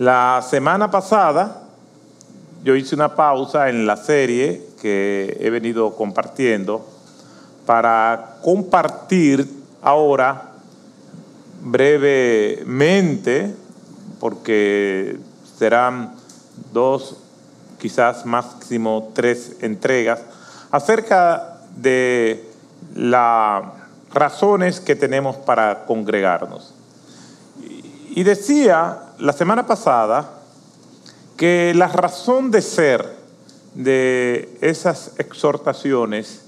La semana pasada yo hice una pausa en la serie que he venido compartiendo para compartir ahora brevemente, porque serán dos, quizás máximo tres entregas, acerca de las razones que tenemos para congregarnos. Y decía la semana pasada que la razón de ser de esas exhortaciones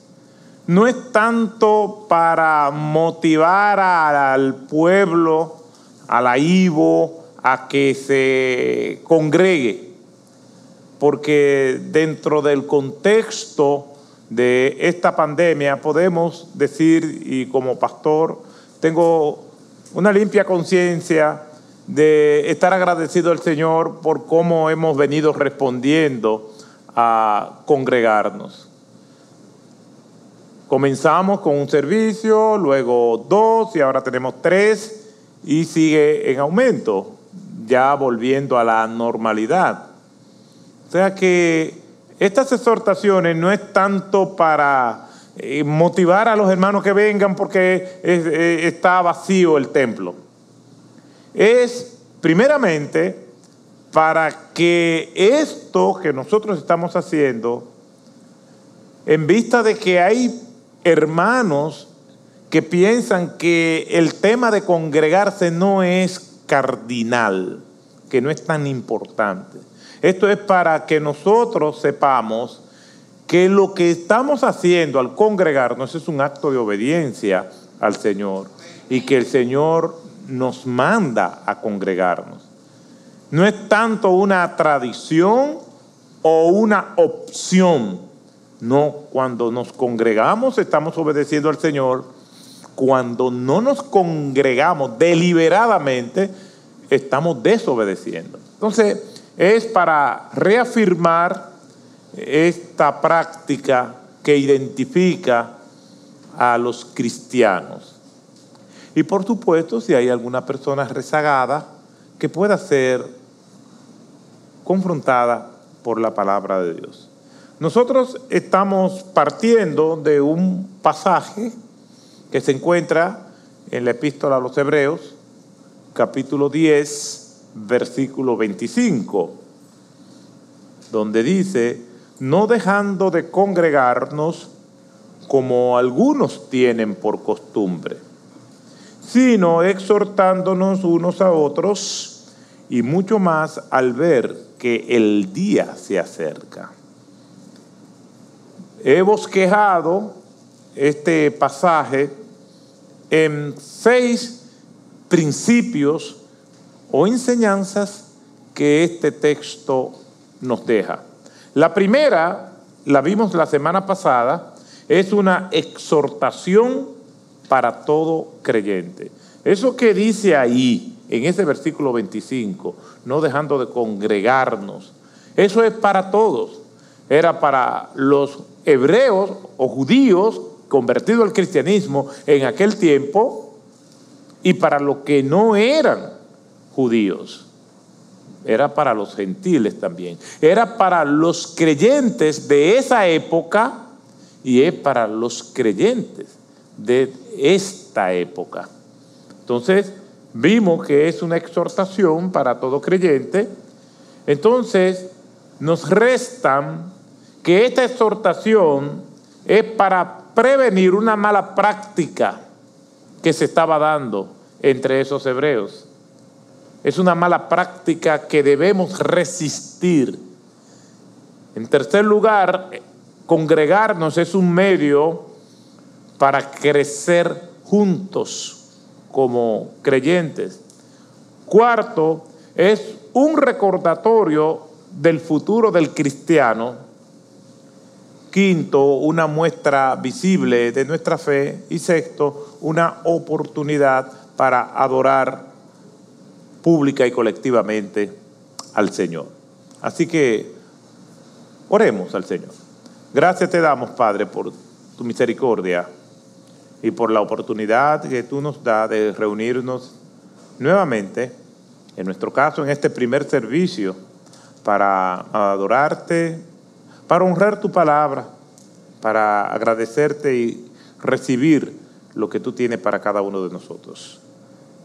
no es tanto para motivar al pueblo, a la IVO, a que se congregue, porque dentro del contexto de esta pandemia podemos decir, y como pastor, tengo una limpia conciencia de estar agradecido al Señor por cómo hemos venido respondiendo a congregarnos. Comenzamos con un servicio, luego dos y ahora tenemos tres y sigue en aumento, ya volviendo a la normalidad. O sea que estas exhortaciones no es tanto para eh, motivar a los hermanos que vengan porque está vacío el templo es primeramente para que esto que nosotros estamos haciendo, en vista de que hay hermanos que piensan que el tema de congregarse no es cardinal, que no es tan importante. Esto es para que nosotros sepamos que lo que estamos haciendo al congregarnos es un acto de obediencia al Señor y que el Señor nos manda a congregarnos. No es tanto una tradición o una opción. No, cuando nos congregamos estamos obedeciendo al Señor. Cuando no nos congregamos deliberadamente, estamos desobedeciendo. Entonces, es para reafirmar esta práctica que identifica a los cristianos. Y por supuesto, si hay alguna persona rezagada que pueda ser confrontada por la palabra de Dios. Nosotros estamos partiendo de un pasaje que se encuentra en la epístola a los Hebreos, capítulo 10, versículo 25, donde dice, no dejando de congregarnos como algunos tienen por costumbre sino exhortándonos unos a otros y mucho más al ver que el día se acerca. He bosquejado este pasaje en seis principios o enseñanzas que este texto nos deja. La primera, la vimos la semana pasada, es una exhortación para todo creyente. Eso que dice ahí, en ese versículo 25, no dejando de congregarnos, eso es para todos. Era para los hebreos o judíos convertidos al cristianismo en aquel tiempo y para los que no eran judíos. Era para los gentiles también. Era para los creyentes de esa época y es para los creyentes de esta época. Entonces, vimos que es una exhortación para todo creyente. Entonces, nos restan que esta exhortación es para prevenir una mala práctica que se estaba dando entre esos hebreos. Es una mala práctica que debemos resistir. En tercer lugar, congregarnos es un medio para crecer juntos como creyentes. Cuarto, es un recordatorio del futuro del cristiano. Quinto, una muestra visible de nuestra fe. Y sexto, una oportunidad para adorar pública y colectivamente al Señor. Así que oremos al Señor. Gracias te damos, Padre, por tu misericordia y por la oportunidad que tú nos das de reunirnos nuevamente en nuestro caso, en este primer servicio, para adorarte, para honrar tu palabra, para agradecerte y recibir lo que tú tienes para cada uno de nosotros.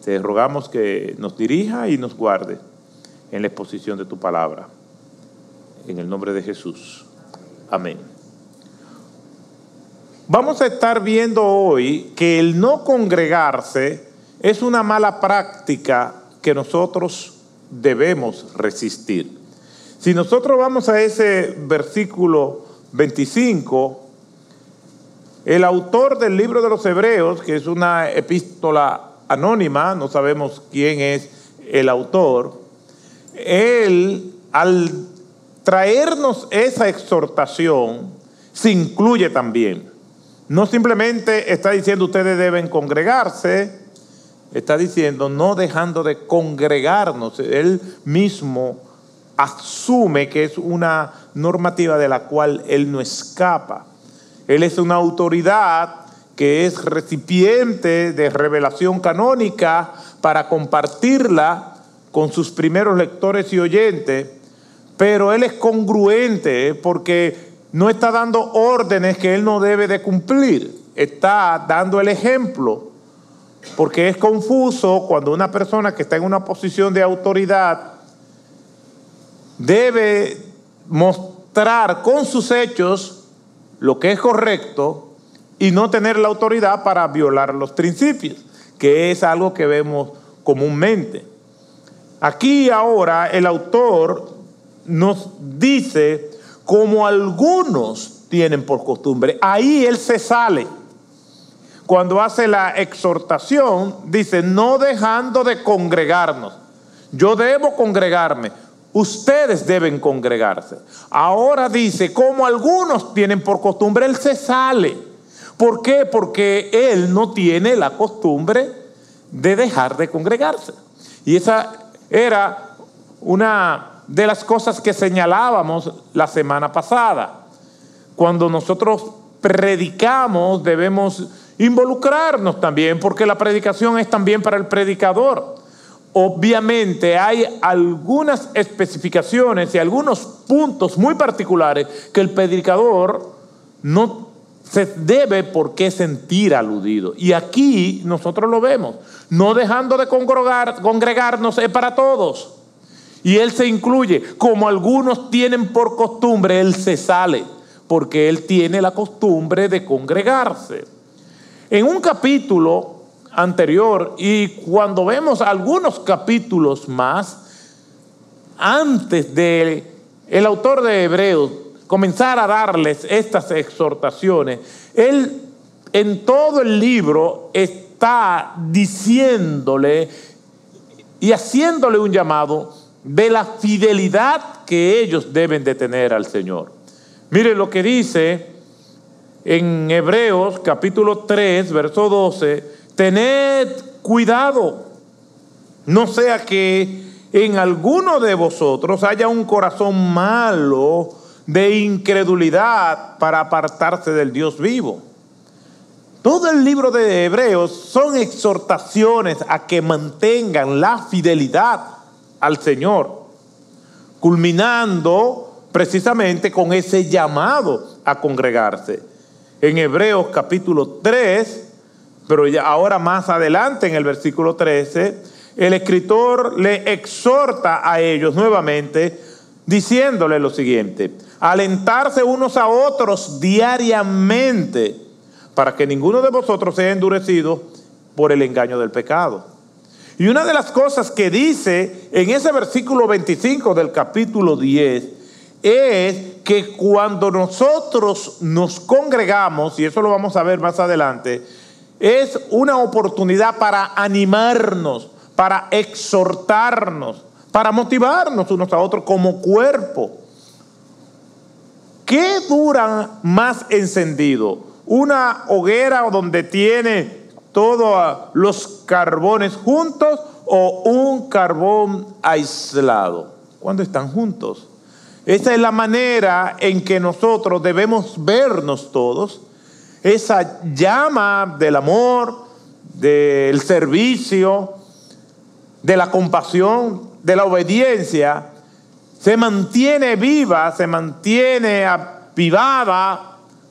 Te rogamos que nos dirija y nos guarde en la exposición de tu palabra. En el nombre de Jesús. Amén. Vamos a estar viendo hoy que el no congregarse es una mala práctica que nosotros debemos resistir. Si nosotros vamos a ese versículo 25, el autor del libro de los Hebreos, que es una epístola anónima, no sabemos quién es el autor, él al traernos esa exhortación, se incluye también. No simplemente está diciendo ustedes deben congregarse, está diciendo no dejando de congregarnos. Él mismo asume que es una normativa de la cual él no escapa. Él es una autoridad que es recipiente de revelación canónica para compartirla con sus primeros lectores y oyentes, pero él es congruente porque no está dando órdenes que él no debe de cumplir, está dando el ejemplo, porque es confuso cuando una persona que está en una posición de autoridad debe mostrar con sus hechos lo que es correcto y no tener la autoridad para violar los principios, que es algo que vemos comúnmente. Aquí ahora el autor nos dice como algunos tienen por costumbre. Ahí él se sale. Cuando hace la exhortación, dice, no dejando de congregarnos. Yo debo congregarme. Ustedes deben congregarse. Ahora dice, como algunos tienen por costumbre, él se sale. ¿Por qué? Porque él no tiene la costumbre de dejar de congregarse. Y esa era una de las cosas que señalábamos la semana pasada. Cuando nosotros predicamos debemos involucrarnos también, porque la predicación es también para el predicador. Obviamente hay algunas especificaciones y algunos puntos muy particulares que el predicador no se debe por qué sentir aludido. Y aquí nosotros lo vemos. No dejando de congregar, congregarnos es para todos. Y él se incluye. Como algunos tienen por costumbre, él se sale. Porque él tiene la costumbre de congregarse. En un capítulo anterior y cuando vemos algunos capítulos más, antes de el autor de Hebreos comenzar a darles estas exhortaciones, él en todo el libro está diciéndole y haciéndole un llamado de la fidelidad que ellos deben de tener al Señor. Mire lo que dice en Hebreos capítulo 3, verso 12, tened cuidado, no sea que en alguno de vosotros haya un corazón malo, de incredulidad para apartarse del Dios vivo. Todo el libro de Hebreos son exhortaciones a que mantengan la fidelidad al Señor, culminando precisamente con ese llamado a congregarse. En Hebreos capítulo 3, pero ya ahora más adelante en el versículo 13, el escritor le exhorta a ellos nuevamente diciéndole lo siguiente, alentarse unos a otros diariamente para que ninguno de vosotros sea endurecido por el engaño del pecado. Y una de las cosas que dice en ese versículo 25 del capítulo 10 es que cuando nosotros nos congregamos, y eso lo vamos a ver más adelante, es una oportunidad para animarnos, para exhortarnos, para motivarnos unos a otros como cuerpo. ¿Qué dura más encendido? ¿Una hoguera donde tiene todos los carbones juntos o un carbón aislado? Cuando están juntos. Esa es la manera en que nosotros debemos vernos todos. Esa llama del amor, del servicio, de la compasión, de la obediencia, se mantiene viva, se mantiene avivada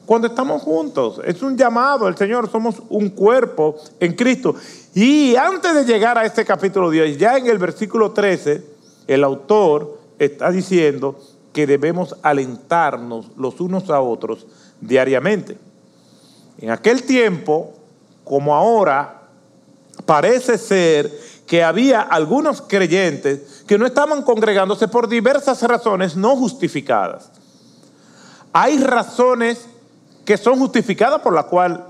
cuando estamos juntos. Es un llamado el Señor, somos un cuerpo en Cristo. Y antes de llegar a este capítulo 10, ya en el versículo 13, el autor está diciendo que debemos alentarnos los unos a otros diariamente. En aquel tiempo, como ahora, parece ser que había algunos creyentes que no estaban congregándose por diversas razones no justificadas. Hay razones que son justificadas por la cual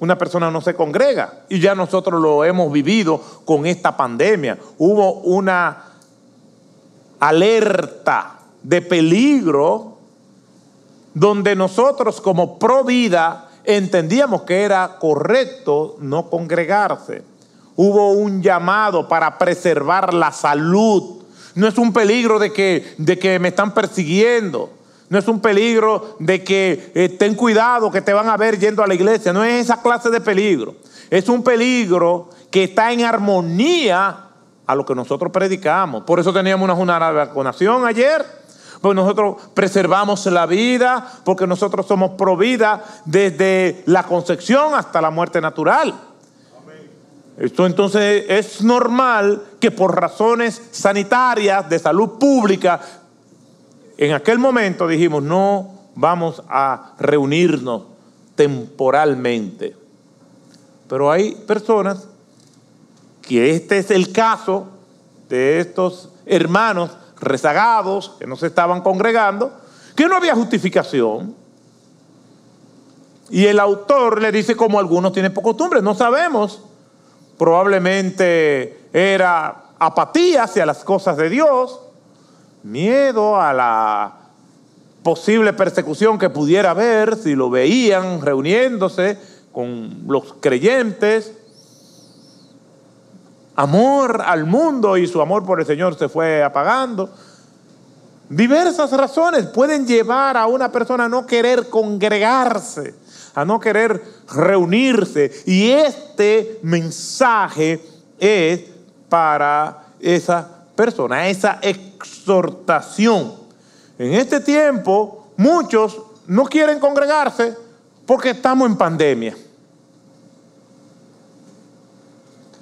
una persona no se congrega. Y ya nosotros lo hemos vivido con esta pandemia. Hubo una alerta de peligro donde nosotros como pro vida entendíamos que era correcto no congregarse. Hubo un llamado para preservar la salud. No es un peligro de que, de que me están persiguiendo. No es un peligro de que eh, ten cuidado que te van a ver yendo a la iglesia. No es esa clase de peligro. Es un peligro que está en armonía a lo que nosotros predicamos. Por eso teníamos una jornada de vacunación ayer. Porque nosotros preservamos la vida, porque nosotros somos pro vida desde la concepción hasta la muerte natural. Esto entonces es normal que por razones sanitarias, de salud pública, en aquel momento dijimos, no vamos a reunirnos temporalmente. Pero hay personas que este es el caso de estos hermanos rezagados que no se estaban congregando, que no había justificación. Y el autor le dice como algunos tienen por costumbre, no sabemos, probablemente era apatía hacia las cosas de Dios, miedo a la posible persecución que pudiera haber si lo veían reuniéndose con los creyentes. Amor al mundo y su amor por el Señor se fue apagando. Diversas razones pueden llevar a una persona a no querer congregarse, a no querer reunirse. Y este mensaje es para esa persona, esa exhortación. En este tiempo, muchos no quieren congregarse porque estamos en pandemia.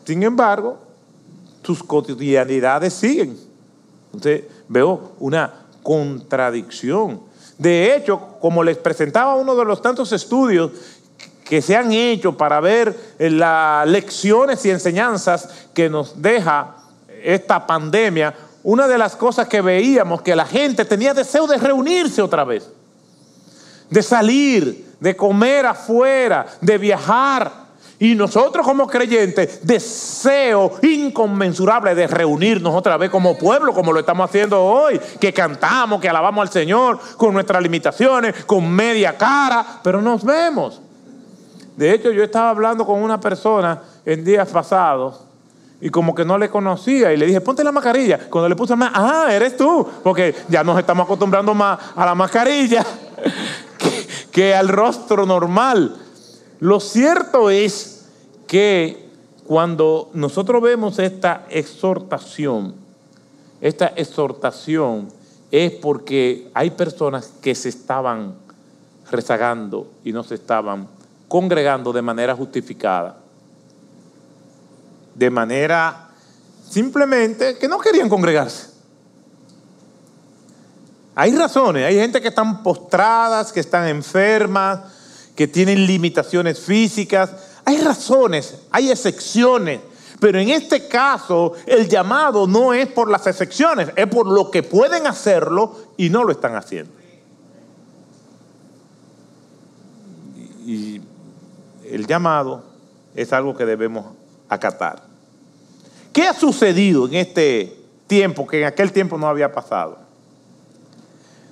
Sin embargo, sus cotidianidades siguen. Entonces, veo una contradicción. De hecho, como les presentaba uno de los tantos estudios que se han hecho para ver las lecciones y enseñanzas que nos deja esta pandemia, una de las cosas que veíamos que la gente tenía deseo de reunirse otra vez, de salir, de comer afuera, de viajar. Y nosotros como creyentes, deseo inconmensurable de reunirnos otra vez como pueblo, como lo estamos haciendo hoy, que cantamos, que alabamos al Señor, con nuestras limitaciones, con media cara, pero nos vemos. De hecho, yo estaba hablando con una persona en días pasados y como que no le conocía y le dije, ponte la mascarilla. Cuando le puse la ah, eres tú, porque ya nos estamos acostumbrando más a la mascarilla que, que al rostro normal. Lo cierto es que cuando nosotros vemos esta exhortación, esta exhortación es porque hay personas que se estaban rezagando y no se estaban congregando de manera justificada de manera simplemente que no querían congregarse. Hay razones, hay gente que están postradas, que están enfermas, que tienen limitaciones físicas. Hay razones, hay excepciones. Pero en este caso, el llamado no es por las excepciones, es por lo que pueden hacerlo y no lo están haciendo. Y el llamado es algo que debemos acatar. ¿Qué ha sucedido en este tiempo que en aquel tiempo no había pasado?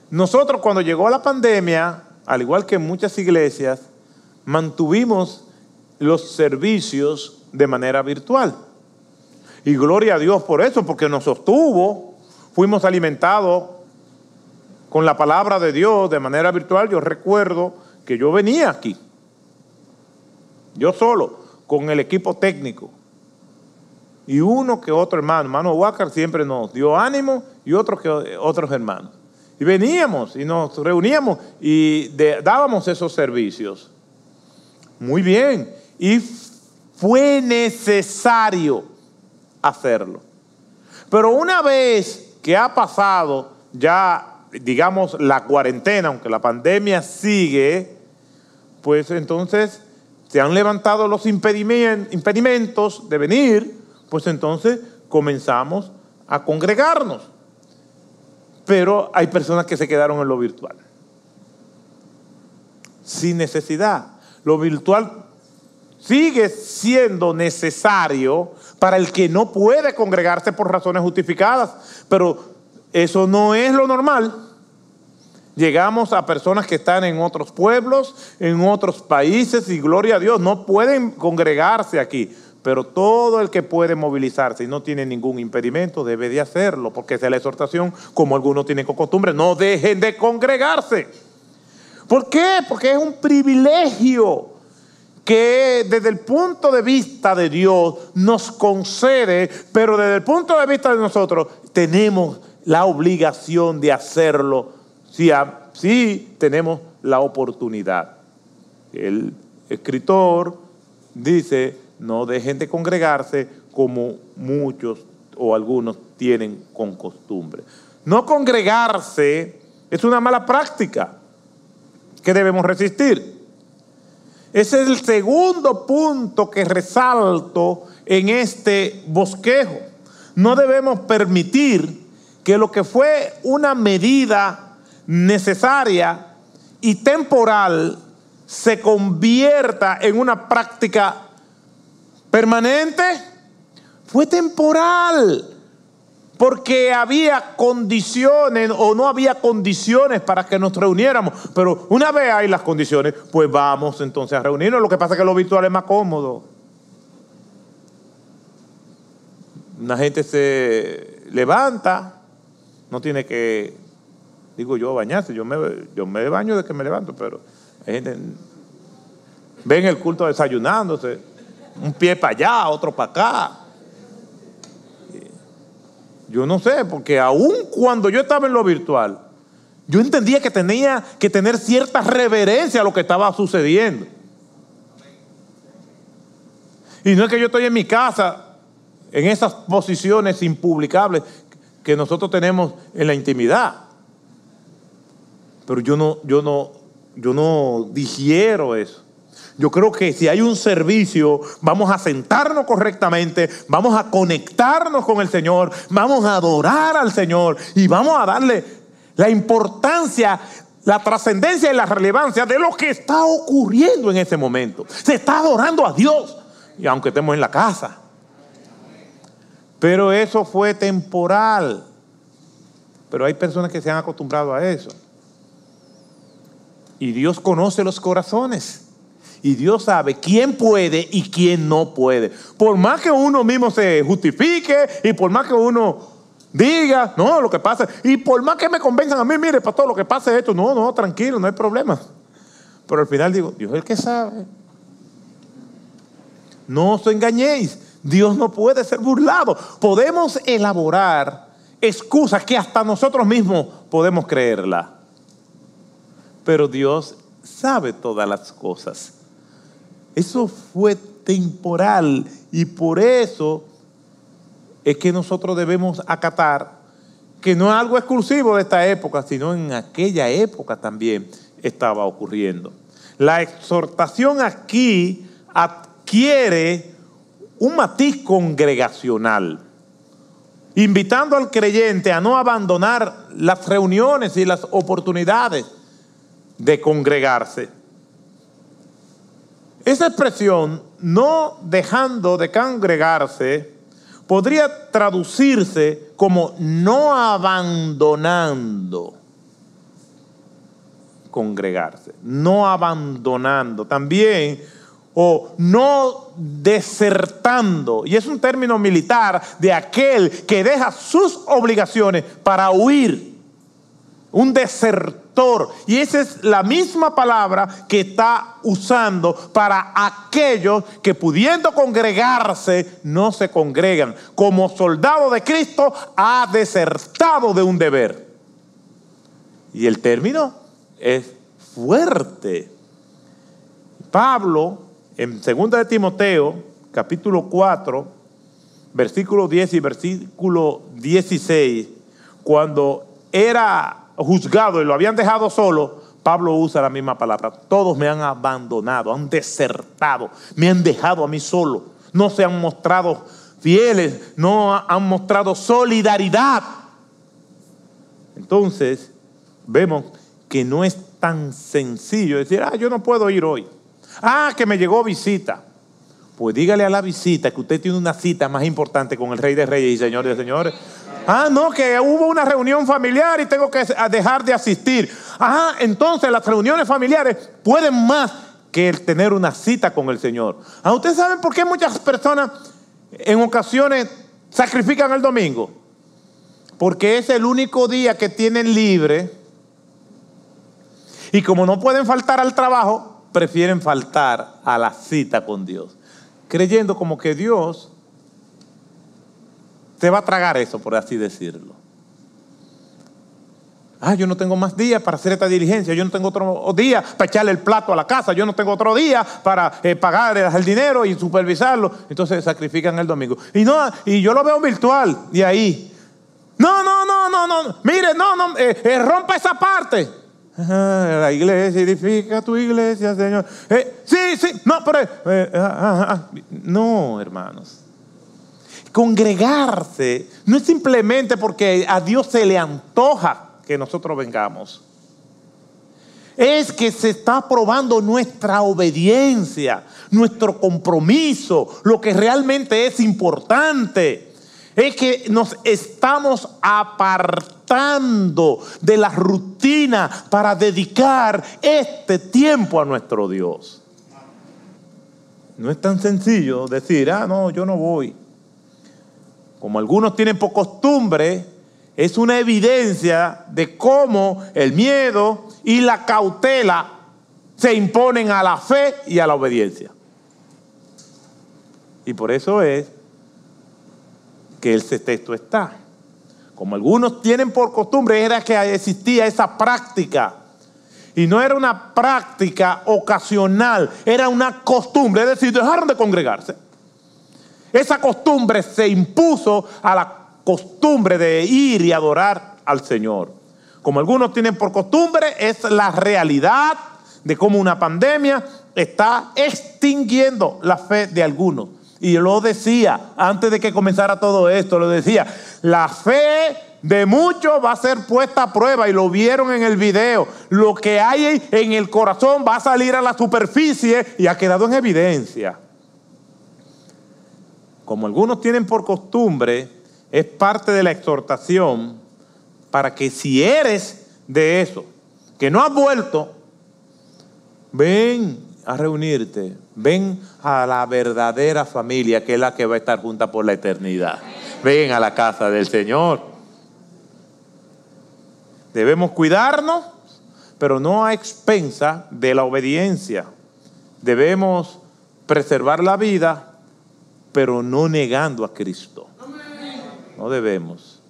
Nosotros cuando llegó la pandemia, al igual que muchas iglesias, mantuvimos los servicios de manera virtual. Y gloria a Dios por eso, porque nos sostuvo, fuimos alimentados con la palabra de Dios de manera virtual. Yo recuerdo que yo venía aquí yo solo, con el equipo técnico. Y uno que otro hermano. Hermano Huácar siempre nos dio ánimo y otros que otros hermanos. Y veníamos y nos reuníamos y dábamos esos servicios. Muy bien. Y fue necesario hacerlo. Pero una vez que ha pasado ya, digamos, la cuarentena, aunque la pandemia sigue, pues entonces se han levantado los impedimentos de venir, pues entonces comenzamos a congregarnos. Pero hay personas que se quedaron en lo virtual. Sin necesidad. Lo virtual sigue siendo necesario para el que no puede congregarse por razones justificadas, pero eso no es lo normal. Llegamos a personas que están en otros pueblos, en otros países y gloria a Dios, no pueden congregarse aquí, pero todo el que puede movilizarse y no tiene ningún impedimento debe de hacerlo, porque esa es la exhortación, como algunos tienen costumbre, no dejen de congregarse. ¿Por qué? Porque es un privilegio que desde el punto de vista de Dios nos concede, pero desde el punto de vista de nosotros tenemos la obligación de hacerlo si, si tenemos la oportunidad. El escritor dice, no dejen de congregarse como muchos o algunos tienen con costumbre. No congregarse es una mala práctica que debemos resistir. Ese es el segundo punto que resalto en este bosquejo. No debemos permitir que lo que fue una medida necesaria y temporal se convierta en una práctica permanente. Fue temporal porque había condiciones o no había condiciones para que nos reuniéramos. Pero una vez hay las condiciones, pues vamos entonces a reunirnos. Lo que pasa es que lo virtual es más cómodo. Una gente se levanta, no tiene que, digo yo, bañarse. Yo me, yo me baño de que me levanto, pero hay gente, ven el culto desayunándose, un pie para allá, otro para acá yo no sé, porque aún cuando yo estaba en lo virtual, yo entendía que tenía que tener cierta reverencia a lo que estaba sucediendo. Y no es que yo estoy en mi casa, en esas posiciones impublicables que nosotros tenemos en la intimidad. Pero yo no, yo no, yo no digiero eso. Yo creo que si hay un servicio, vamos a sentarnos correctamente, vamos a conectarnos con el Señor, vamos a adorar al Señor y vamos a darle la importancia, la trascendencia y la relevancia de lo que está ocurriendo en ese momento. Se está adorando a Dios, y aunque estemos en la casa. Pero eso fue temporal. Pero hay personas que se han acostumbrado a eso. Y Dios conoce los corazones. Y Dios sabe quién puede y quién no puede. Por más que uno mismo se justifique y por más que uno diga, no, lo que pasa, y por más que me convenzan a mí, mire, para todo lo que pasa es esto, no, no, tranquilo, no hay problema. Pero al final digo, Dios es el que sabe. No os engañéis, Dios no puede ser burlado. Podemos elaborar excusas que hasta nosotros mismos podemos creerla. Pero Dios sabe todas las cosas. Eso fue temporal y por eso es que nosotros debemos acatar que no es algo exclusivo de esta época, sino en aquella época también estaba ocurriendo. La exhortación aquí adquiere un matiz congregacional, invitando al creyente a no abandonar las reuniones y las oportunidades de congregarse. Esa expresión, no dejando de congregarse, podría traducirse como no abandonando. Congregarse, no abandonando, también o no desertando, y es un término militar de aquel que deja sus obligaciones para huir, un desertor Y esa es la misma palabra que está usando para aquellos que pudiendo congregarse no se congregan. Como soldado de Cristo ha desertado de un deber. Y el término es fuerte. Pablo, en 2 de Timoteo, capítulo 4, versículo 10 y versículo 16, cuando era juzgado y lo habían dejado solo, Pablo usa la misma palabra. Todos me han abandonado, han desertado, me han dejado a mí solo. No se han mostrado fieles, no han mostrado solidaridad. Entonces, vemos que no es tan sencillo decir, ah, yo no puedo ir hoy. Ah, que me llegó visita. Pues dígale a la visita que usted tiene una cita más importante con el Rey de Reyes y Señor de Señores. Ah, no, que hubo una reunión familiar y tengo que dejar de asistir. Ah, entonces las reuniones familiares pueden más que el tener una cita con el Señor. Ah, ¿ustedes saben por qué muchas personas en ocasiones sacrifican el domingo? Porque es el único día que tienen libre. Y como no pueden faltar al trabajo, prefieren faltar a la cita con Dios. Creyendo como que Dios te va a tragar eso, por así decirlo. Ah, yo no tengo más días para hacer esta diligencia, yo no tengo otro día para echarle el plato a la casa, yo no tengo otro día para eh, pagar el dinero y supervisarlo. Entonces sacrifican el domingo. Y no, y yo lo veo virtual, y ahí. No, no, no, no, no. Mire, no, no, eh, eh, rompa esa parte. la iglesia, edifica tu iglesia, Señor. sí, sí, no, pero. Ah, ah, ah, no, hermanos. Congregarse no es simplemente porque a Dios se le antoja que nosotros vengamos. Es que se está probando nuestra obediencia, nuestro compromiso, lo que realmente es importante. Es que nos estamos apartando de la rutina para dedicar este tiempo a nuestro Dios. No es tan sencillo decir, ah, no, yo no voy como algunos tienen por costumbre, es una evidencia de cómo el miedo y la cautela se imponen a la fe y a la obediencia. Y por eso es que ese texto está. Como algunos tienen por costumbre, era que existía esa práctica. Y no era una práctica ocasional, era una costumbre, es decir, dejaron de congregarse. Esa costumbre se impuso a la costumbre de ir y adorar al Señor. Como algunos tienen por costumbre, es la realidad de cómo una pandemia está extinguiendo la fe de algunos. Y lo decía antes de que comenzara todo esto, lo decía, la fe de muchos va a ser puesta a prueba y lo vieron en el video. Lo que hay en el corazón va a salir a la superficie y ha quedado en evidencia como algunos tienen por costumbre, es parte de la exhortación para que si eres de eso, que no has vuelto, ven a reunirte, ven a la verdadera familia que es la que va a estar junta por la eternidad. Ven a la casa del Señor. Debemos cuidarnos, pero no a expensa de la obediencia. Debemos preservar la vida pero no negando a Cristo. No debemos.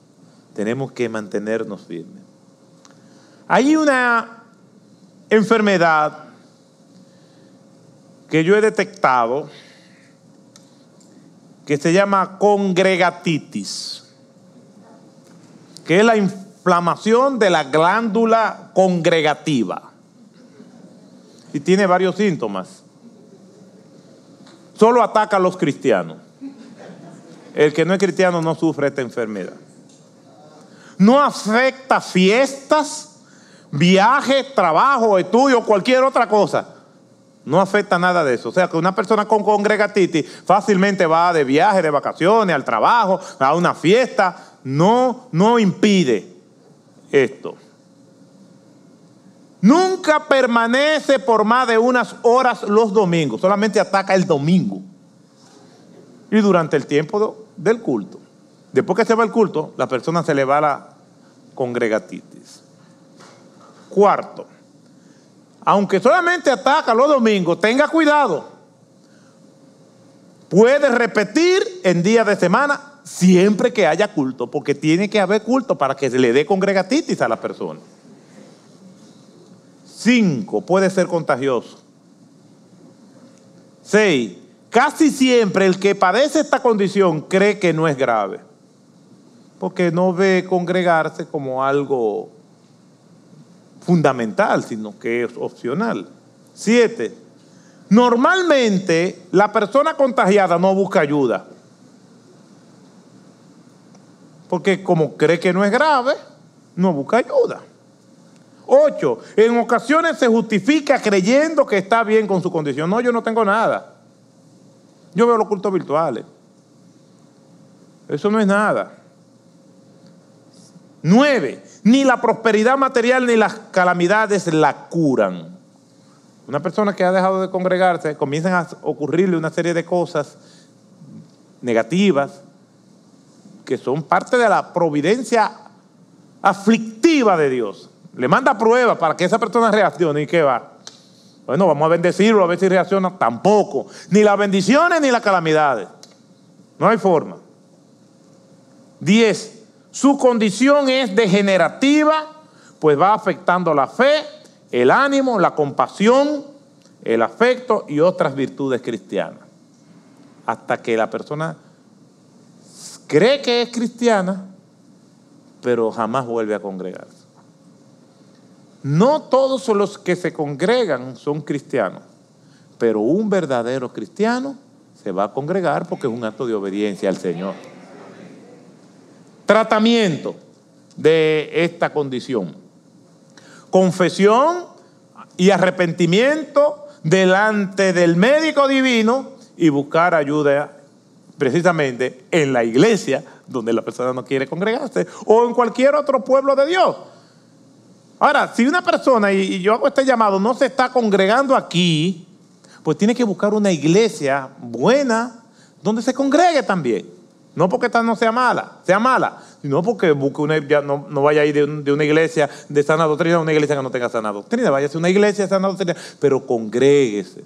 Tenemos que mantenernos firmes. Hay una enfermedad que yo he detectado que se llama congregatitis, que es la inflamación de la glándula congregativa. Y tiene varios síntomas solo ataca a los cristianos. El que no es cristiano no sufre esta enfermedad. No afecta fiestas, viajes, trabajo, estudio, cualquier otra cosa. No afecta nada de eso. O sea que una persona con congregatitis fácilmente va de viaje, de vacaciones, al trabajo, a una fiesta. No, no impide esto. Nunca permanece por más de unas horas los domingos, solamente ataca el domingo. Y durante el tiempo del culto. Después que se va el culto, la persona se le va la congregatitis. Cuarto, aunque solamente ataca los domingos, tenga cuidado. Puede repetir en días de semana siempre que haya culto, porque tiene que haber culto para que se le dé congregatitis a la persona. Cinco, puede ser contagioso. Seis, casi siempre el que padece esta condición cree que no es grave, porque no ve congregarse como algo fundamental, sino que es opcional. Siete, normalmente la persona contagiada no busca ayuda, porque como cree que no es grave, no busca ayuda. Ocho, en ocasiones se justifica creyendo que está bien con su condición. No, yo no tengo nada. Yo veo los cultos virtuales. Eso no es nada. Nueve, ni la prosperidad material ni las calamidades la curan. Una persona que ha dejado de congregarse, comienzan a ocurrirle una serie de cosas negativas que son parte de la providencia aflictiva de Dios. Le manda pruebas para que esa persona reaccione y qué va. Bueno, vamos a bendecirlo a ver si reacciona. Tampoco. Ni las bendiciones ni las calamidades. No hay forma. Diez. Su condición es degenerativa, pues va afectando la fe, el ánimo, la compasión, el afecto y otras virtudes cristianas. Hasta que la persona cree que es cristiana, pero jamás vuelve a congregarse. No todos los que se congregan son cristianos, pero un verdadero cristiano se va a congregar porque es un acto de obediencia al Señor. Tratamiento de esta condición. Confesión y arrepentimiento delante del médico divino y buscar ayuda precisamente en la iglesia donde la persona no quiere congregarse o en cualquier otro pueblo de Dios. Ahora, si una persona, y yo hago este llamado, no se está congregando aquí, pues tiene que buscar una iglesia buena donde se congregue también. No porque esta no sea mala, sea mala, sino porque busque una, no, no, vaya a ir de, una iglesia de sana doctrina a una iglesia que no tenga sana doctrina, vaya a una iglesia de sana doctrina, pero congréguese.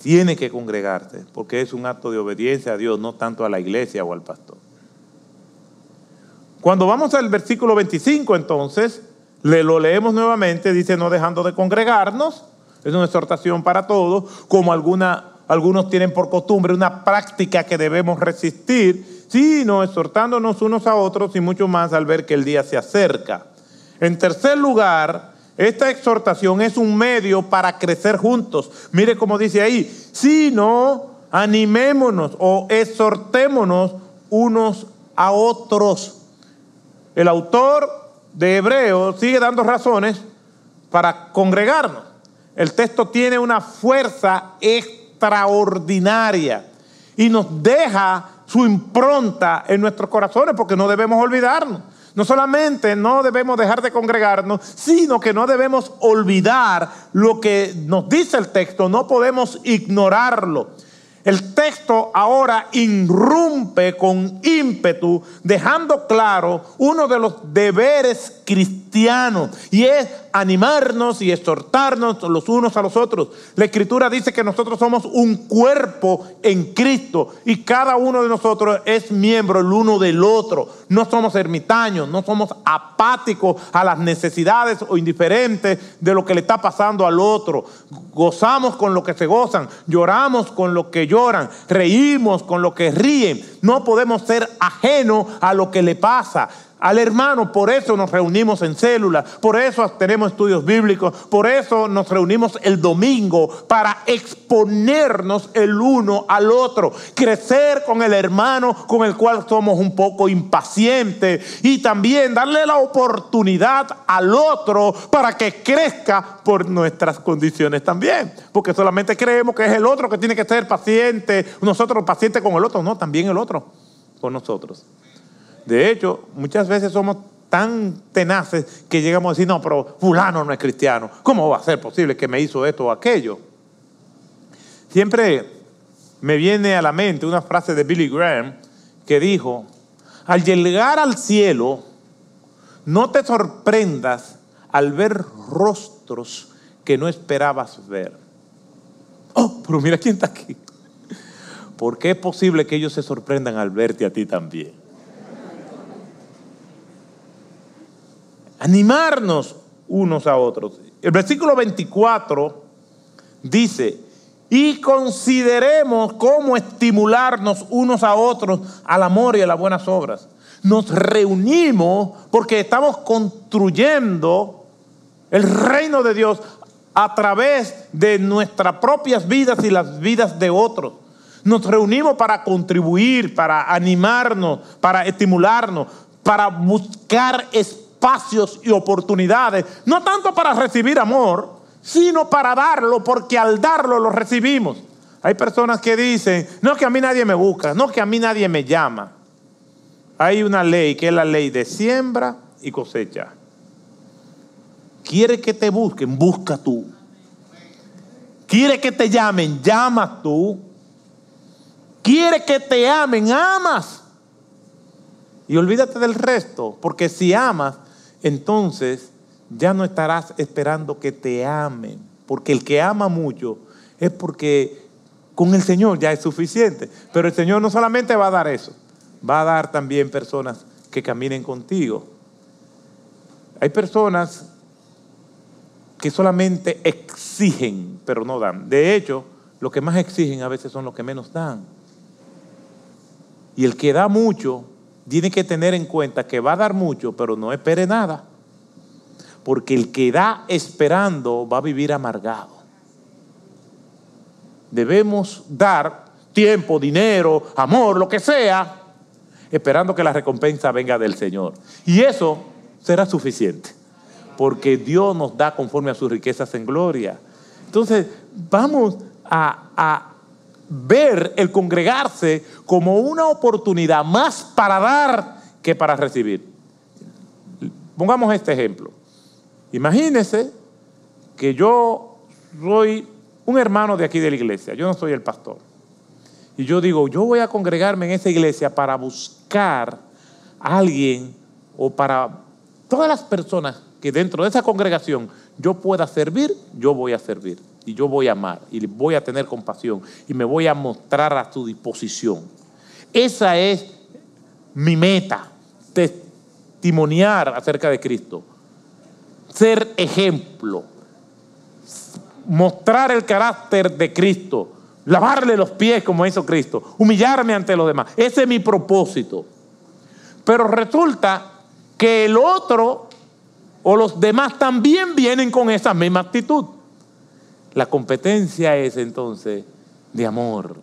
Tiene que congregarse, porque es un acto de obediencia a Dios, no tanto a la iglesia o al pastor. Cuando vamos al versículo 25 entonces, le lo leemos nuevamente, dice no dejando de congregarnos, es una exhortación para todos, como algunos tienen por costumbre una práctica que debemos resistir, sino exhortándonos unos a otros y mucho más al ver que el día se acerca. En tercer lugar, esta exhortación es un medio para crecer juntos. Mire cómo dice ahí, sino animémonos o exhortémonos unos a otros el autor de Hebreos sigue dando razones para congregarnos. El texto tiene una fuerza extraordinaria y nos deja su impronta en nuestros corazones porque no debemos olvidarnos. No solamente no debemos dejar de congregarnos, sino que no debemos olvidar lo que nos dice el texto, no podemos ignorarlo. El texto ahora irrumpe con ímpetu, dejando claro uno de los deberes cristianos, y es animarnos y exhortarnos los unos a los otros. La escritura dice que nosotros somos un cuerpo en Cristo, y cada uno de nosotros es miembro el uno del otro. No somos ermitaños, no somos apáticos a las necesidades o indiferentes de lo que le está pasando al otro. Gozamos con lo que se gozan, lloramos con lo que lloran, reímos con lo que ríen. No podemos ser ajenos a lo que le pasa al hermano. Por eso nos reunimos en células, por eso tenemos estudios bíblicos, por eso nos reunimos el domingo para exponernos el uno al otro, crecer con el hermano con el cual somos un poco impacientes y también darle la oportunidad al otro para que crezca por nuestras condiciones también. Porque solamente creemos que es el otro que tiene que ser paciente, nosotros pacientes con el otro, no, también el otro con nosotros. De hecho, muchas veces somos tan tenaces que llegamos a decir, no, pero fulano no es cristiano. ¿Cómo va a ser posible que me hizo esto o aquello? Siempre me viene a la mente una frase de Billy Graham que dijo, al llegar al cielo, no te sorprendas al ver rostros que no esperabas ver. Oh, pero mira quién está aquí. Porque es posible que ellos se sorprendan al verte a ti también. Animarnos unos a otros. El versículo 24 dice, y consideremos cómo estimularnos unos a otros al amor y a las buenas obras. Nos reunimos porque estamos construyendo el reino de Dios a través de nuestras propias vidas y las vidas de otros. Nos reunimos para contribuir, para animarnos, para estimularnos, para buscar espacios y oportunidades, no tanto para recibir amor, sino para darlo, porque al darlo lo recibimos. Hay personas que dicen, no que a mí nadie me busca, no que a mí nadie me llama. Hay una ley que es la ley de siembra y cosecha. Quiere que te busquen, busca tú. Quiere que te llamen, llamas tú. Quiere que te amen, amas. Y olvídate del resto, porque si amas, entonces ya no estarás esperando que te amen, porque el que ama mucho es porque con el Señor ya es suficiente. Pero el Señor no solamente va a dar eso, va a dar también personas que caminen contigo. Hay personas que solamente exigen, pero no dan. De hecho, lo que más exigen a veces son los que menos dan. Y el que da mucho tiene que tener en cuenta que va a dar mucho, pero no espere nada porque el que da esperando va a vivir amargado. Debemos dar tiempo, dinero, amor, lo que sea, esperando que la recompensa venga del Señor. Y eso será suficiente, porque Dios nos da conforme a sus riquezas en gloria. Entonces, vamos a, ver el congregarse como una oportunidad más para dar que para recibir. Pongamos este ejemplo. Imagínese que yo soy un hermano de aquí de la iglesia, yo no soy el pastor. Y yo digo, yo voy a congregarme en esa iglesia para buscar a alguien o para todas las personas que dentro de esa congregación yo pueda servir, yo voy a servir. Y yo voy a amar y voy a tener compasión y me voy a mostrar a su disposición. Esa es mi meta, testimoniar acerca de Cristo ser ejemplo, mostrar el carácter de Cristo, lavarle los pies como hizo Cristo, humillarme ante los demás. Ese es mi propósito. Pero resulta que el otro o los demás también vienen con esa misma actitud. La competencia es entonces de amor,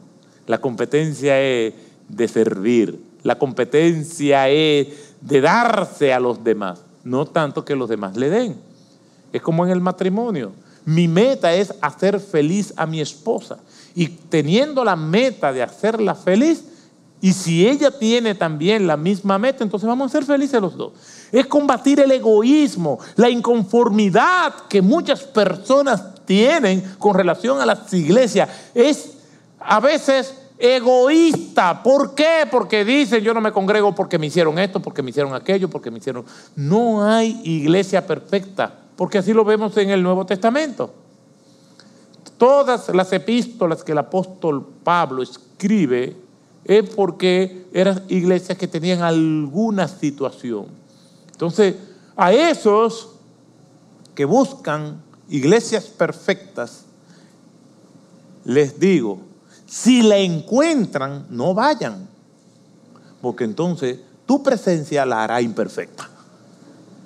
la competencia es de servir, la competencia es de darse a los demás no tanto que los demás le den. Es como en el matrimonio. Mi meta es hacer feliz a mi esposa. Y teniendo la meta de hacerla feliz, y si ella tiene también la misma meta, entonces vamos a ser felices los dos. Es combatir el egoísmo, la inconformidad que muchas personas tienen con relación a las iglesias. Es a veces egoísta. ¿Por qué? Porque dicen yo no me congrego porque me hicieron esto, porque me hicieron aquello, porque me hicieron... No hay iglesia perfecta, porque así lo vemos en el Nuevo Testamento. Todas las epístolas que el apóstol Pablo escribe es porque eran iglesias que tenían alguna situación. Entonces, a esos que buscan iglesias perfectas, les digo, si la encuentran, no vayan, porque entonces tu presencia la hará imperfecta.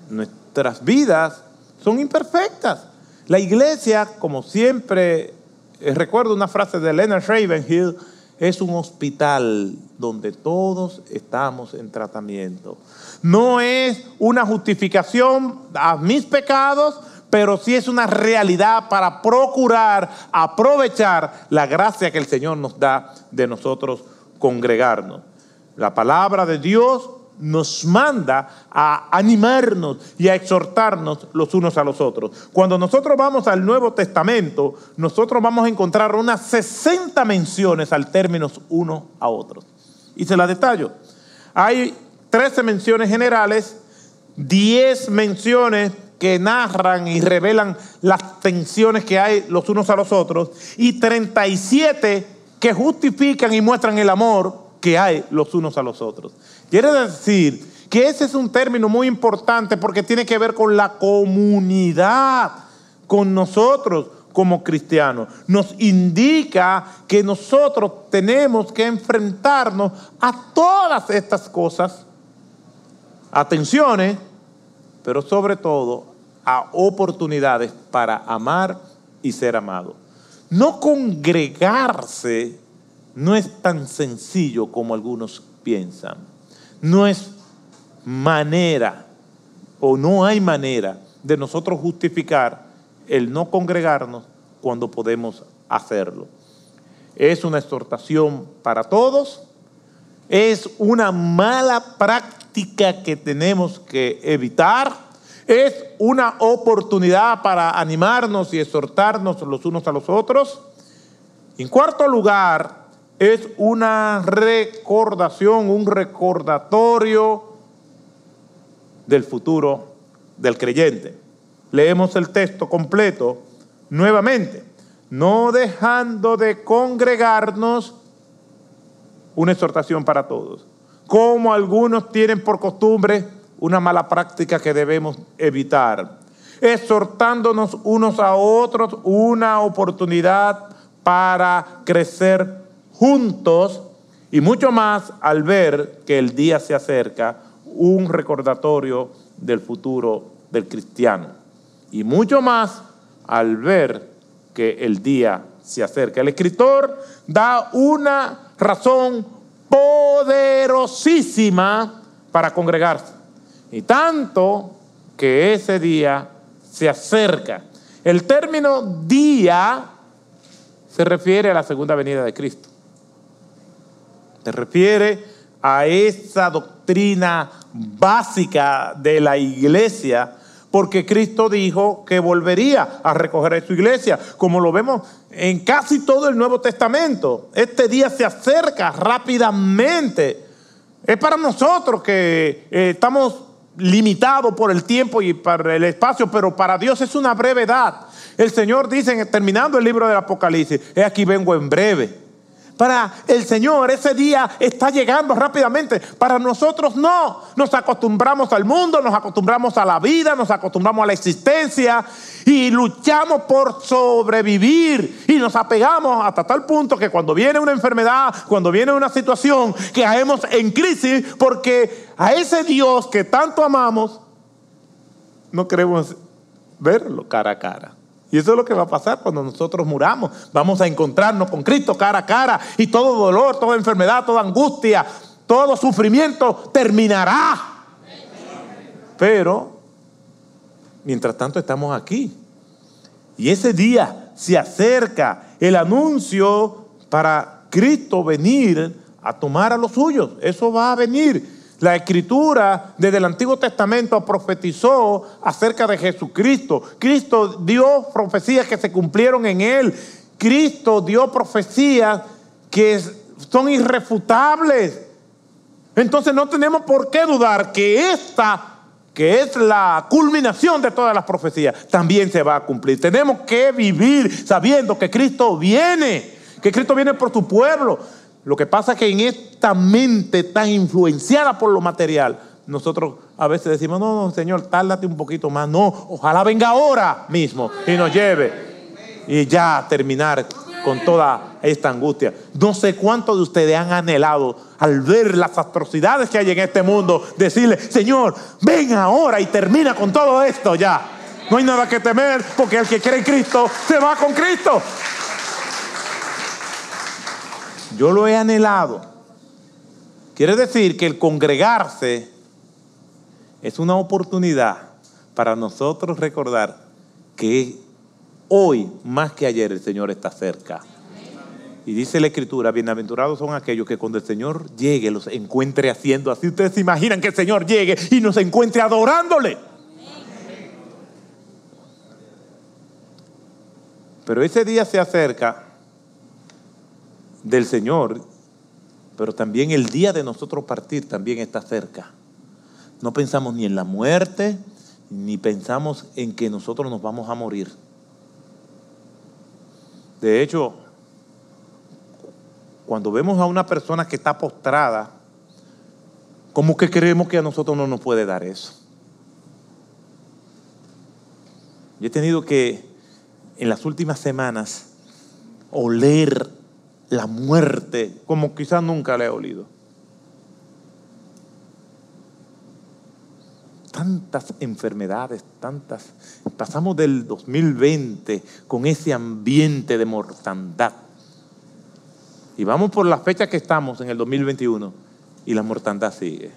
Nuestras vidas son imperfectas. La iglesia, como siempre, eh, recuerdo una frase de Leonard Ravenhill, es un hospital donde todos estamos en tratamiento. No es una justificación a mis pecados, pero sí es una realidad para procurar aprovechar la gracia que el Señor nos da de nosotros congregarnos. La palabra de Dios nos manda a animarnos y a exhortarnos los unos a los otros. Cuando nosotros vamos al Nuevo Testamento, nosotros vamos a encontrar unas 60 menciones al término uno a otros. Y se las detallo. Hay 13 menciones generales, 10 menciones que narran y revelan las tensiones que hay los unos a los otros y 37 que justifican y muestran el amor que hay los unos a los otros. Quiere decir que ese es un término muy importante porque tiene que ver con la comunidad, con nosotros como cristianos. Nos indica que nosotros tenemos que enfrentarnos a todas estas cosas, atenciones, pero sobre todo a oportunidades para amar y ser amado. No congregarse no es tan sencillo como algunos piensan. No es manera o no hay manera de nosotros justificar el no congregarnos cuando podemos hacerlo. Es una exhortación para todos, es una mala práctica que tenemos que evitar, es una oportunidad para animarnos y exhortarnos los unos a los otros. En cuarto lugar, es una recordación, un recordatorio del futuro del creyente. Leemos el texto completo nuevamente. No dejando de congregarnos, una exhortación para todos. Como algunos tienen por costumbre una mala práctica que debemos evitar. Exhortándonos unos a otros una oportunidad para crecer juntos y mucho más al ver que el día se acerca, un recordatorio del futuro del cristiano y mucho más al ver que el día se acerca. El escritor da una razón poderosísima para congregarse. Y tanto que ese día se acerca. El término día se refiere a la segunda venida de Cristo. Se refiere a esa doctrina básica de la iglesia porque Cristo dijo que volvería a recoger a su iglesia, como lo vemos en casi todo el Nuevo Testamento. Este día se acerca rápidamente. Es para nosotros que eh, estamos limitados por el tiempo y por el espacio, pero para Dios es una brevedad. El Señor dice, terminando el libro del Apocalipsis, he aquí vengo en breve. Para el Señor ese día está llegando rápidamente. Para nosotros no. Nos acostumbramos al mundo, nos acostumbramos a la vida, nos acostumbramos a la existencia y luchamos por sobrevivir y nos apegamos hasta tal punto que cuando viene una enfermedad, cuando viene una situación, caemos en crisis porque a ese Dios que tanto amamos no queremos verlo cara a cara. Y eso es lo que va a pasar cuando nosotros muramos. Vamos a encontrarnos con Cristo cara a cara y todo dolor, toda enfermedad, toda angustia, todo sufrimiento terminará. Pero, mientras tanto estamos aquí. Y ese día se acerca el anuncio para Cristo venir a tomar a los suyos. Eso va a venir. La escritura desde el Antiguo Testamento profetizó acerca de Jesucristo. Cristo dio profecías que se cumplieron en él. Cristo dio profecías que son irrefutables. Entonces no tenemos por qué dudar que esta, que es la culminación de todas las profecías, también se va a cumplir. Tenemos que vivir sabiendo que Cristo viene, que Cristo viene por su pueblo. Lo que pasa es que en esta mente tan influenciada por lo material, nosotros a veces decimos, no, no, Señor, tárdate un poquito más. No, ojalá venga ahora mismo y nos lleve. Y ya terminar con toda esta angustia. No sé cuántos de ustedes han anhelado al ver las atrocidades que hay en este mundo, decirle, Señor, ven ahora y termina con todo esto ya. No hay nada que temer porque el que cree en Cristo se va con Cristo. Yo lo he anhelado. Quiere decir que el congregarse es una oportunidad para nosotros recordar que hoy más que ayer el Señor está cerca. Y dice la Escritura, bienaventurados son aquellos que cuando el Señor llegue los encuentre haciendo así. Ustedes se imaginan que el Señor llegue y nos encuentre adorándole. Pero ese día se acerca del Señor, pero también el día de nosotros partir también está cerca. No pensamos ni en la muerte, ni pensamos en que nosotros nos vamos a morir. De hecho, cuando vemos a una persona que está postrada, como que creemos que a nosotros no nos puede dar eso. Yo he tenido que, en las últimas semanas, oler la muerte como quizás nunca la he olido. Tantas enfermedades, tantas. Pasamos del 2020 con ese ambiente de mortandad. Y vamos por la fecha que estamos en el 2021 y la mortandad sigue.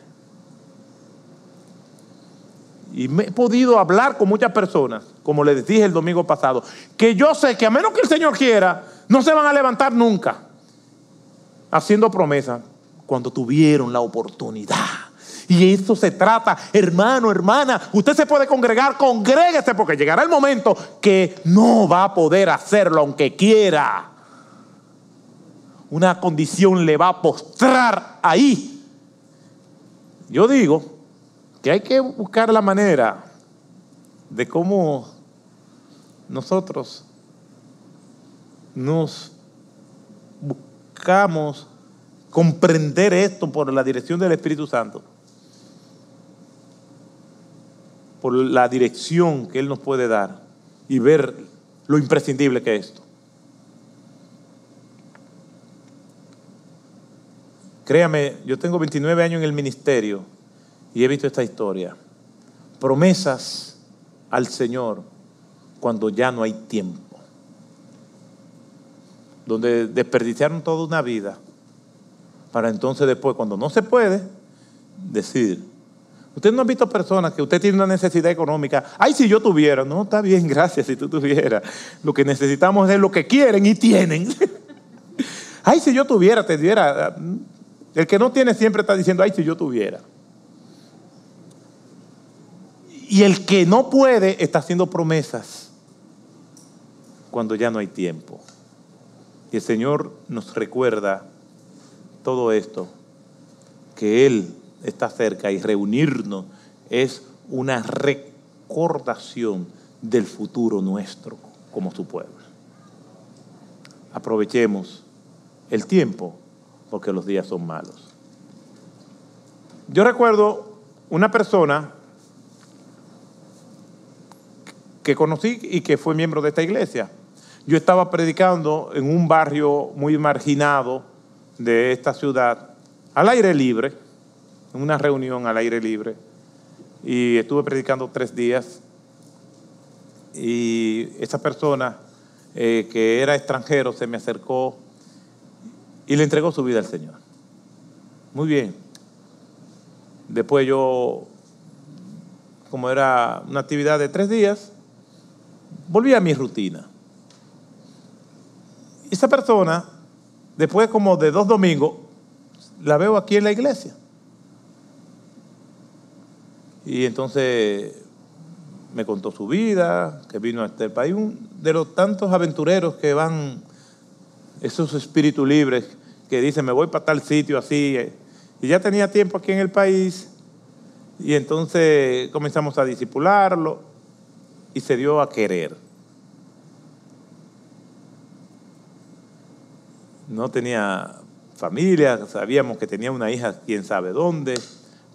Y me he podido hablar con muchas personas, como les dije el domingo pasado, que yo sé que a menos que el Señor quiera, no se van a levantar nunca haciendo promesas cuando tuvieron la oportunidad. Y eso se trata, hermano, hermana, usted se puede congregar, congréguese porque llegará el momento que no va a poder hacerlo aunque quiera. Una condición le va a postrar ahí yo digo que hay que buscar la manera de cómo nosotros nos comprender esto por la dirección del Espíritu Santo, por la dirección que Él nos puede dar y ver lo imprescindible que es esto. Créame, yo tengo 29 años en el ministerio y he visto esta historia. Promesas al Señor cuando ya no hay tiempo. Donde desperdiciaron toda una vida para entonces después, cuando no se puede, decir, Usted no ha visto personas que usted tiene una necesidad económica. Ay, si yo tuviera. No, está bien, gracias, si tú tuvieras. Lo que necesitamos es lo que quieren y tienen. Ay, si yo tuviera, te diera. El que no tiene siempre está diciendo, ay, si yo tuviera. Y el que no puede está haciendo promesas cuando ya no hay tiempo. Y el Señor nos recuerda todo esto, que Él está cerca y reunirnos es una recordación del futuro nuestro como su pueblo. Aprovechemos el tiempo porque los días son malos. Yo recuerdo una persona que conocí y que fue miembro de esta iglesia. Yo estaba predicando en un barrio muy marginado de esta ciudad, al aire libre, en una reunión al aire libre, y estuve predicando tres días. Y esa persona eh, que era extranjero se me acercó y le entregó su vida al Señor. Muy bien. Después yo, como era una actividad de tres días, volví a mi rutina. Esa persona, después como de dos domingos, la veo aquí en la iglesia. Y entonces me contó su vida, que vino a este país, de los tantos aventureros que van esos espíritus libres que dicen, me voy para tal sitio así. Y ya tenía tiempo aquí en el país. Y entonces comenzamos a disipularlo y se dio a querer. No tenía familia, sabíamos que tenía una hija quién sabe dónde,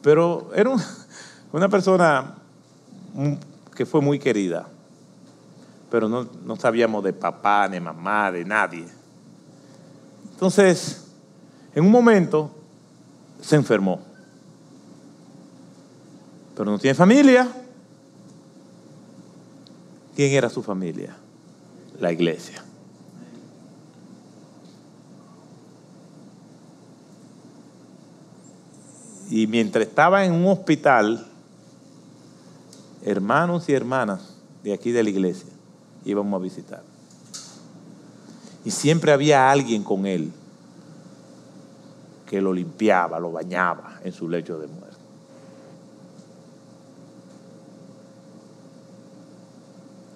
pero era una persona que fue muy querida, pero no, no sabíamos de papá, ni mamá, de nadie. Entonces, en un momento se enfermó, pero no tiene familia. ¿Quién era su familia? La iglesia. Y mientras estaba en un hospital, hermanos y hermanas de aquí de la iglesia íbamos a visitar. Y siempre había alguien con él que lo limpiaba, lo bañaba en su lecho de muerte.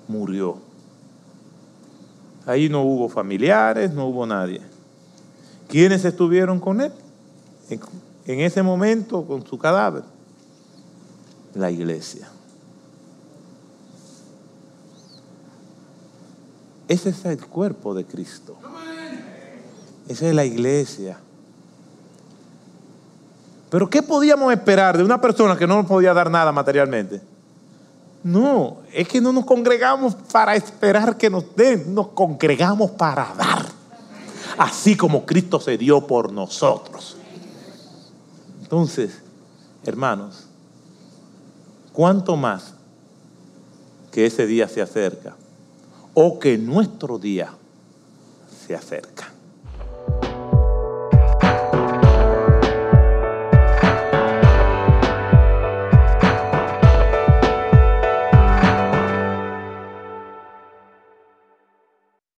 Murió. Ahí no hubo familiares, no hubo nadie. ¿Quiénes estuvieron con él? en ese momento con su cadáver? La iglesia. Ese es el cuerpo de Cristo. Esa es la iglesia. Pero ¿qué podíamos esperar de una persona que no nos podía dar nada materialmente? No, es que no nos congregamos para esperar que nos den, nos congregamos para dar. Así como Cristo se dio por nosotros. Entonces, hermanos, ¿cuánto más que ese día se acerca? O que nuestro día se acerca.